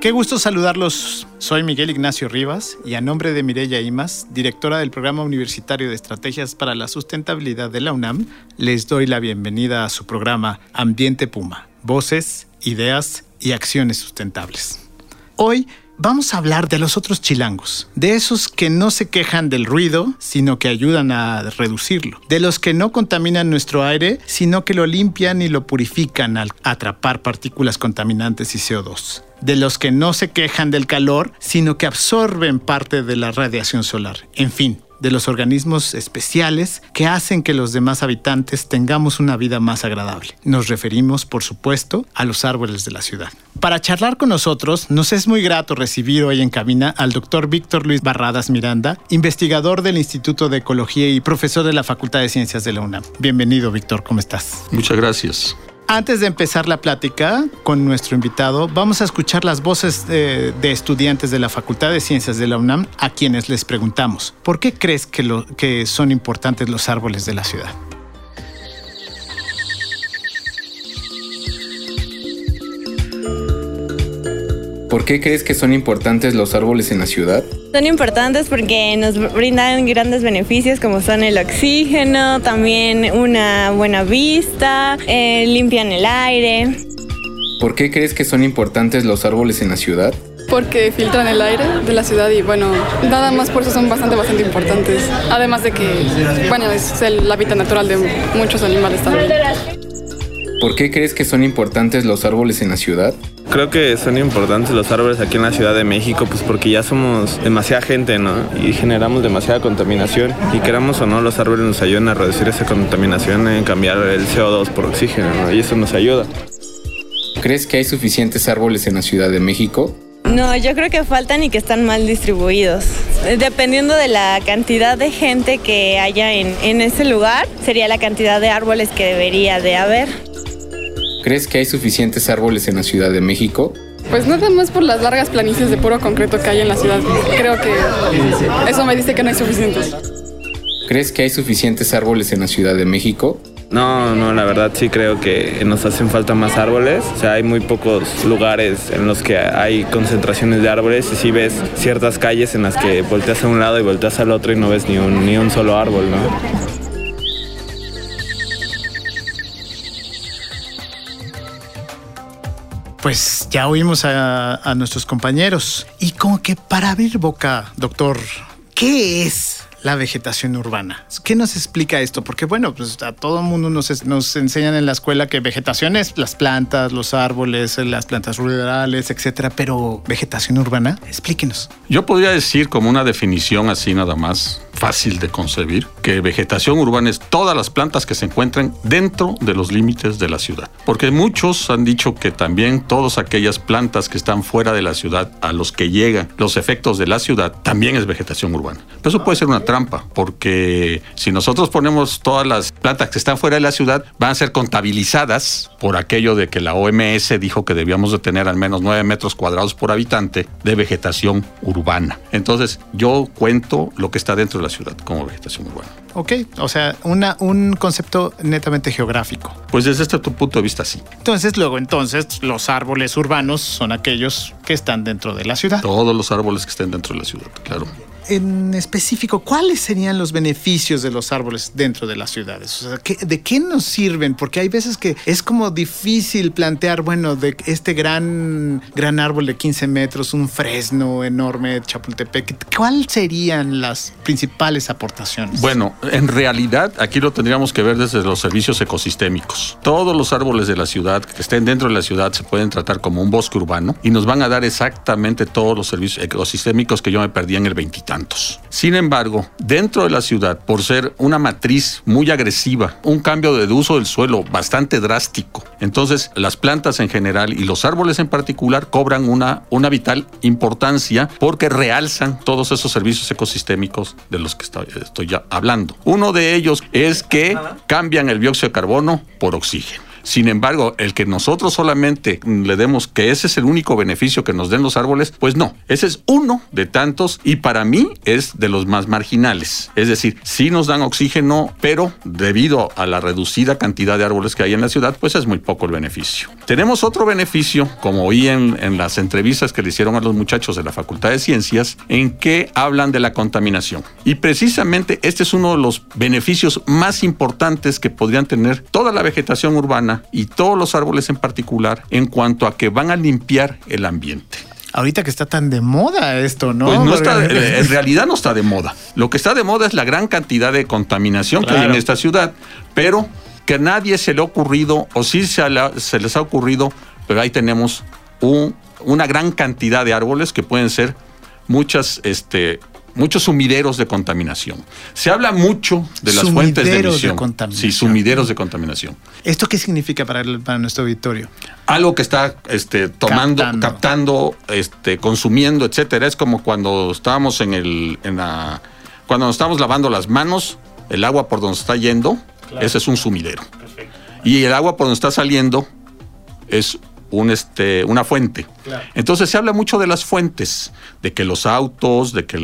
Qué gusto saludarlos. Soy Miguel Ignacio Rivas y a nombre de Mireya Imas, directora del Programa Universitario de Estrategias para la Sustentabilidad de la UNAM, les doy la bienvenida a su programa Ambiente Puma, Voces, Ideas y Acciones Sustentables. Hoy vamos a hablar de los otros chilangos, de esos que no se quejan del ruido, sino que ayudan a reducirlo, de los que no contaminan nuestro aire, sino que lo limpian y lo purifican al atrapar partículas contaminantes y CO2 de los que no se quejan del calor, sino que absorben parte de la radiación solar. En fin, de los organismos especiales que hacen que los demás habitantes tengamos una vida más agradable. Nos referimos, por supuesto, a los árboles de la ciudad. Para charlar con nosotros, nos es muy grato recibir hoy en cabina al doctor Víctor Luis Barradas Miranda, investigador del Instituto de Ecología y profesor de la Facultad de Ciencias de la UNAM. Bienvenido, Víctor, ¿cómo estás? Muchas gracias. Antes de empezar la plática con nuestro invitado, vamos a escuchar las voces de, estudiantes de la Facultad de Ciencias de la UNAM a quienes les preguntamos, ¿por qué crees que son importantes los árboles de la ciudad? ¿Por qué crees que son importantes los árboles en la ciudad? Son importantes porque nos brindan grandes beneficios como son el oxígeno, también una buena vista, eh, limpian el aire. ¿Por qué crees que son importantes los árboles en la ciudad? Porque filtran el aire de la ciudad y bueno, nada más por eso son bastante, bastante importantes. Además de que, bueno, es el hábitat natural de muchos animales también. ¿Por qué crees que son importantes los árboles en la ciudad? Creo que son importantes los árboles aquí en la Ciudad de México, pues porque ya somos demasiada gente, ¿no? Y generamos demasiada contaminación. Y queramos o no, los árboles nos ayudan a reducir esa contaminación, en cambiar el CO2 por oxígeno, ¿no? Y eso nos ayuda. ¿Crees que hay suficientes árboles en la Ciudad de México? No, yo creo que faltan y que están mal distribuidos. Dependiendo de la cantidad de gente que haya en, en ese lugar, sería la cantidad de árboles que debería de haber. ¿Crees que hay suficientes árboles en la Ciudad de México? Pues nada más por las largas planicies de puro concreto que hay en la ciudad. Creo que eso me dice que no hay suficientes. ¿Crees que hay suficientes árboles en la Ciudad de México? No, no, la verdad sí creo que nos hacen falta más árboles. O sea, hay muy pocos lugares en los que hay concentraciones de árboles y sí ves ciertas calles en las que volteas a un lado y volteas al otro y no ves ni un, ni un solo árbol, ¿no? Pues ya oímos a, nuestros compañeros. Y como que para abrir boca, doctor, ¿qué es la vegetación urbana? ¿Qué nos explica esto? Porque bueno, pues a todo mundo nos, nos enseñan en la escuela que vegetación es las plantas, los árboles, las plantas rurales, etcétera. Pero vegetación urbana, explíquenos. Yo podría decir como una definición así nada más fácil de concebir, que vegetación urbana es todas las plantas que se encuentran dentro de los límites de la ciudad. Porque muchos han dicho que también todas aquellas plantas que están fuera de la ciudad, a los que llegan los efectos de la ciudad, también es vegetación urbana. Pero eso puede ser una trampa, porque si nosotros ponemos todas las plantas que están fuera de la ciudad, van a ser contabilizadas por aquello de que la OMS dijo que debíamos de tener al menos 9 metros cuadrados por habitante de vegetación urbana. Entonces yo cuento lo que está dentro de la ciudad como vegetación urbana. Ok, o sea, una, un concepto netamente geográfico. Pues desde este punto de vista sí. Entonces, luego, entonces, los árboles urbanos son aquellos que están dentro de la ciudad. Todos los árboles que estén dentro de la ciudad, claro. En específico, ¿cuáles serían los beneficios de los árboles dentro de las ciudades? O sea, ¿qué, ¿de qué nos sirven? Porque hay veces que es como difícil plantear, bueno, de este gran, gran árbol de 15 metros, un fresno enorme, Chapultepec, ¿cuáles serían las principales aportaciones? Bueno, en realidad aquí lo tendríamos que ver desde los servicios ecosistémicos. Todos los árboles de la ciudad que estén dentro de la ciudad se pueden tratar como un bosque urbano y nos van a dar exactamente todos los servicios ecosistémicos que yo me perdí en el 20 tantos. Sin embargo, dentro de la ciudad, por ser una matriz muy agresiva, un cambio de uso del suelo bastante drástico, entonces las plantas en general y los árboles en particular cobran una, una vital importancia porque realzan todos esos servicios ecosistémicos de los que estoy, estoy ya hablando. Uno de ellos es que cambian el dióxido de carbono por oxígeno. Sin embargo, el que nosotros solamente le demos que ese es el único beneficio que nos den los árboles, pues no, ese es uno de tantos y para mí es de los más marginales. Es decir, sí nos dan oxígeno, pero debido a la reducida cantidad de árboles que hay en la ciudad, pues es muy poco el beneficio. Tenemos otro beneficio, como oí en, en las entrevistas que le hicieron a los muchachos de la Facultad de Ciencias, en que hablan de la contaminación. Y precisamente este es uno de los beneficios más importantes que podrían tener toda la vegetación urbana y todos los árboles en particular en cuanto a que van a limpiar el ambiente. Ahorita que está tan de moda esto, ¿no? Pues no está, en realidad no está de moda. Lo que está de moda es la gran cantidad de contaminación que hay en esta ciudad, pero que a nadie se le ha ocurrido, o sí se, se les ha ocurrido, pero ahí tenemos un, una gran cantidad de árboles que pueden ser muchas este, muchos sumideros de contaminación. Se habla mucho de las fuentes de emisión. sí, sumideros de contaminación. ¿Esto qué significa para, para nuestro auditorio? Algo que está este, tomando, captando, este, consumiendo, etcétera. Es como cuando estábamos en el, en la, cuando nos estamos lavando las manos, el agua por donde está yendo, ese es un sumidero. Y el agua por donde está saliendo es un, este, una fuente. Entonces se habla mucho de las fuentes, de que los autos, de que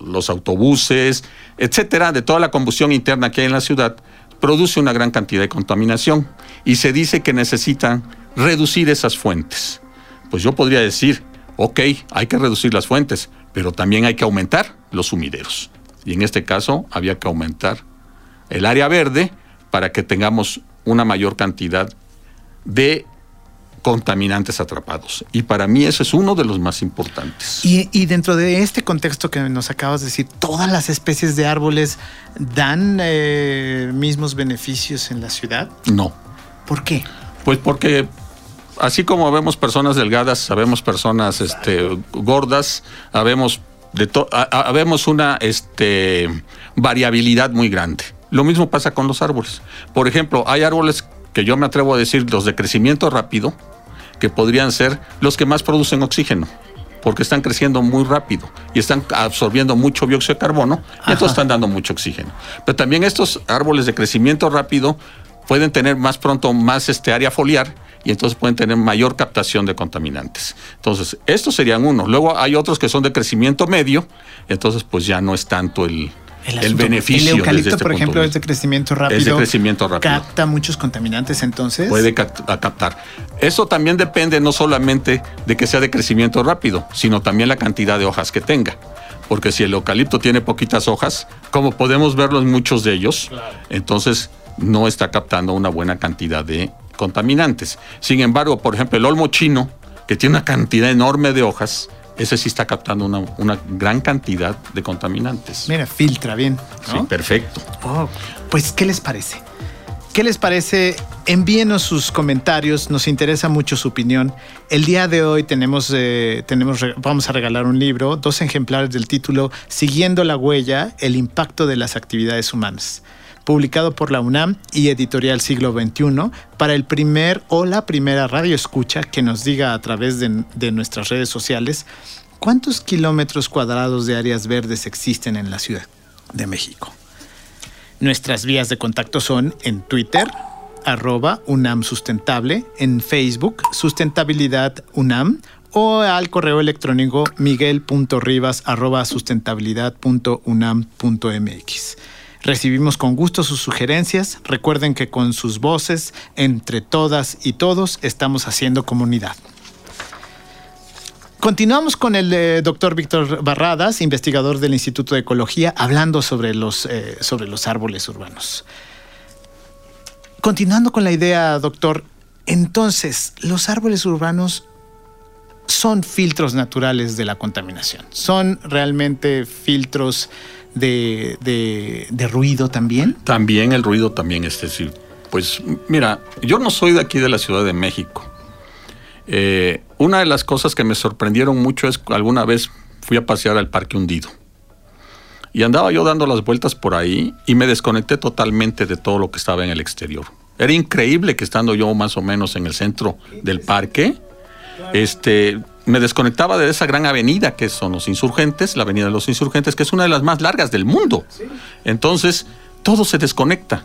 los autobuses, etcétera, de toda la combustión interna que hay en la ciudad, produce una gran cantidad de contaminación y se dice que necesitan reducir esas fuentes. Pues yo podría decir, ok, hay que reducir las fuentes, pero también hay que aumentar los sumideros. Y en este caso había que aumentar el área verde para que tengamos una mayor cantidad de contaminantes atrapados. Y para mí ese es uno de los más importantes. Y, dentro de este contexto que nos acabas de decir, ¿todas las especies de árboles dan eh, mismos beneficios en la ciudad? No. ¿Por qué? Pues porque así como vemos personas delgadas, sabemos personas este, gordas, habemos, de habemos una este, variabilidad muy grande. Lo mismo pasa con los árboles. Por ejemplo, hay árboles que yo me atrevo a decir los de crecimiento rápido, que podrían ser los que más producen oxígeno, porque están creciendo muy rápido y están absorbiendo mucho dióxido de carbono y entonces están dando mucho oxígeno. Pero también estos árboles de crecimiento rápido pueden tener más pronto más este área foliar y entonces pueden tener mayor captación de contaminantes. Entonces, estos serían unos. Luego hay otros que son de crecimiento medio, entonces pues ya no es tanto el, el, beneficio. El eucalipto, este por ejemplo, es de crecimiento rápido. Es de crecimiento rápido. Capta muchos contaminantes entonces. Puede captar. Eso también depende no solamente de que sea de crecimiento rápido, sino también la cantidad de hojas que tenga. Porque si el eucalipto tiene poquitas hojas, como podemos verlo en muchos de ellos, entonces no está captando una buena cantidad de contaminantes. Sin embargo, por ejemplo, el olmo chino, que tiene una cantidad enorme de hojas, ese sí está captando una, gran cantidad de contaminantes. Mira, filtra bien. Sí, perfecto. Oh, pues, ¿qué les parece? ¿Qué les parece? Envíenos sus comentarios, nos interesa mucho su opinión. El día de hoy tenemos, eh, tenemos, vamos a regalar un libro, dos ejemplares del título Siguiendo la huella, el impacto de las actividades humanas publicado por la UNAM y Editorial Siglo XXI, para el primer o la primera radio escucha que nos diga a través de, nuestras redes sociales cuántos kilómetros cuadrados de áreas verdes existen en la Ciudad de México. Nuestras vías de contacto son en Twitter, arroba UNAM Sustentable, en Facebook, Sustentabilidad UNAM, o al correo electrónico miguel.rivas arroba sustentabilidad.unam.mx. Recibimos con gusto sus sugerencias. Recuerden que con sus voces, entre todas y todos, estamos haciendo comunidad. Continuamos con el doctor Víctor Barradas, investigador del Instituto de Ecología, hablando sobre los, eh, sobre los árboles urbanos. Continuando con la idea, doctor, entonces, los árboles urbanos son filtros naturales de la contaminación, son realmente filtros de, ruido también? También el ruido también, es decir, pues mira, yo no soy de aquí de la Ciudad de México. Eh, una de las cosas que me sorprendieron mucho es alguna vez fui a pasear al Parque Hundido. Y andaba yo dando las vueltas por ahí y me desconecté totalmente de todo lo que estaba en el exterior. Era increíble que estando yo más o menos en el centro del parque, este, me desconectaba de esa gran avenida que son los insurgentes, la avenida de los insurgentes, que es una de las más largas del mundo. Entonces, todo se desconecta.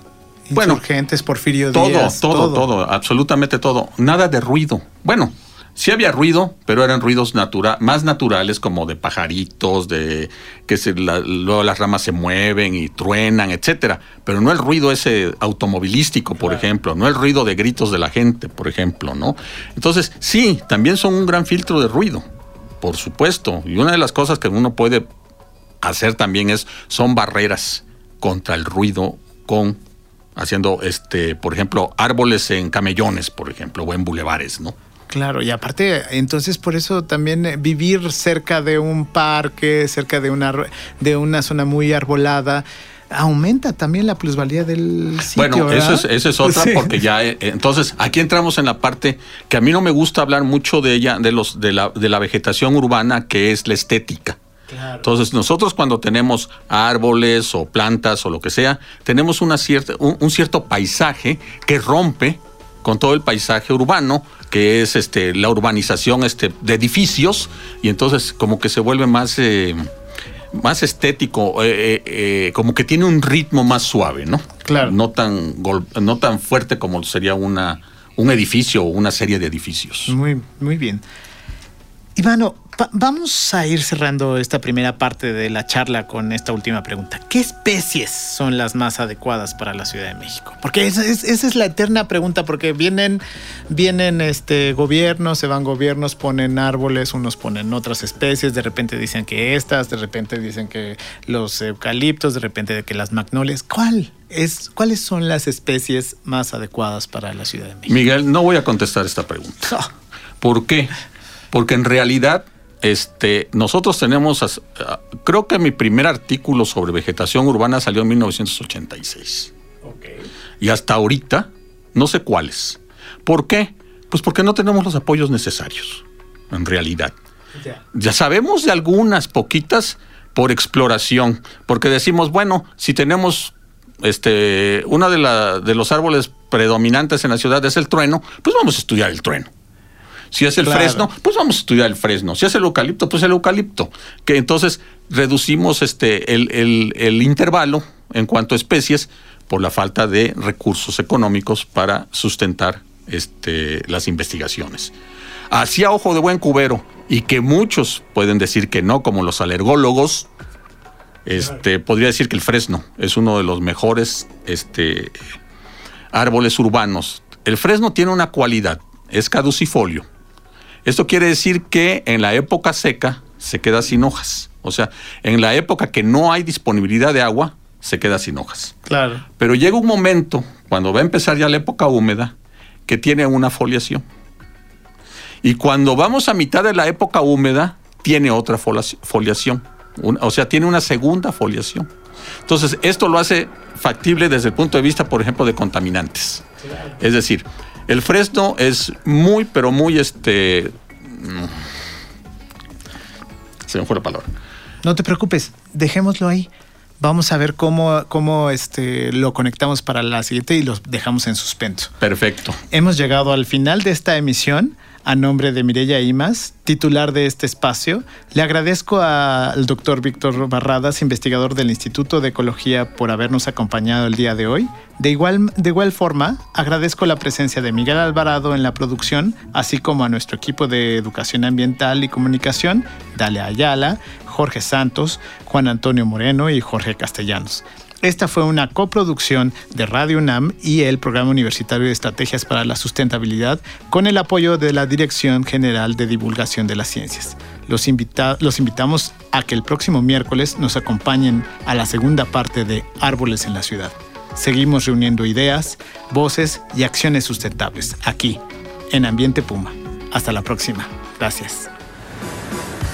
Insurgentes, Porfirio todo, Díaz. Todo, todo, todo, absolutamente todo. Nada de ruido. Bueno, sí había ruido, pero eran ruidos natura más naturales como de pajaritos, de que se, luego las ramas se mueven y truenan, etcétera. Pero no el ruido ese automovilístico, por ejemplo, no el ruido de gritos de la gente, por ejemplo, ¿no? Entonces, sí, también son un gran filtro de ruido, por supuesto. Y una de las cosas que uno puede hacer también es, son barreras contra el ruido con haciendo, este, por ejemplo, árboles en camellones, por ejemplo, o en bulevares, ¿no? Claro, y aparte, entonces por eso también eh, vivir cerca de un parque, cerca de una, de una zona muy arbolada, aumenta también la plusvalía del sitio. Bueno, eso es, eso es otra, porque ya, eh, entonces, aquí entramos en la parte que a mí no me gusta hablar mucho de ella, de los, de la, de la vegetación urbana, que es la estética. Entonces, nosotros cuando tenemos árboles o plantas o lo que sea, tenemos una cierta, un, cierto paisaje que rompe con todo el paisaje urbano, que es este, la urbanización este, de edificios, y entonces como que se vuelve más, eh, más estético, eh, eh, como que tiene un ritmo más suave, ¿no? Claro. No tan, no tan fuerte como sería una, un edificio o una serie de edificios. Muy, muy bien. Ivano, vamos a ir cerrando esta primera parte de la charla con esta última pregunta. ¿Qué especies son las más adecuadas para la Ciudad de México? Porque esa es, la eterna pregunta, porque vienen, vienen este, gobiernos, se van gobiernos, ponen árboles, unos ponen otras especies, de repente dicen que estas, de repente dicen que los eucaliptos, de repente que las magnolias. ¿Cuál? Es, ¿Cuáles son las especies más adecuadas para la Ciudad de México? Miguel, no voy a contestar esta pregunta. ¿Por qué? Porque en realidad este, nosotros tenemos, creo que mi primer artículo sobre vegetación urbana salió en 1986. Y hasta ahorita, no sé cuáles. ¿Por qué? Pues porque no tenemos los apoyos necesarios, en realidad. Ya sabemos de algunas poquitas por exploración, porque decimos, bueno, si tenemos este, uno de, de los árboles predominantes en la ciudad es el trueno, pues vamos a estudiar el trueno. Si es el fresno, pues vamos a estudiar el fresno. Si es el eucalipto, pues el eucalipto. Que entonces reducimos este, el, intervalo en cuanto a especies por la falta de recursos económicos para sustentar este, las investigaciones. Hacia ojo de buen cubero, y que muchos pueden decir que no, como los alergólogos, este, podría decir que el fresno es uno de los mejores este, árboles urbanos. El fresno tiene una cualidad, es caducifolio. Esto quiere decir que en la época seca se queda sin hojas. O sea, en la época que no hay disponibilidad de agua, se queda sin hojas. Claro. Pero llega un momento, cuando va a empezar ya la época húmeda, que tiene una foliación. Y cuando vamos a mitad de la época húmeda, tiene otra foliación. o sea, tiene una segunda foliación. Entonces, esto lo hace factible desde el punto de vista, por ejemplo, de contaminantes. Es decir, el fresno es muy, pero muy este. Mm, se me fue la palabra. No te preocupes, dejémoslo ahí. Vamos a ver cómo, cómo este, lo conectamos para la siguiente y lo dejamos en suspenso. Perfecto. Hemos llegado al final de esta emisión a nombre de Mireya Imas, titular de este espacio, le agradezco al doctor Víctor Barradas, investigador del Instituto de Ecología, por habernos acompañado el día de hoy. De igual, de igual forma, agradezco la presencia de Miguel Alvarado en la producción, así como a nuestro equipo de Educación Ambiental y Comunicación, Dalia Ayala, Jorge Santos, Juan Antonio Moreno y Jorge Castellanos. Esta fue una coproducción de Radio UNAM y el Programa Universitario de Estrategias para la Sustentabilidad con el apoyo de la Dirección General de Divulgación de las Ciencias. Los, los invitamos a que el próximo miércoles nos acompañen a la segunda parte de Árboles en la Ciudad. Seguimos reuniendo ideas, voces y acciones sustentables aquí, en Ambiente Puma. Hasta la próxima. Gracias.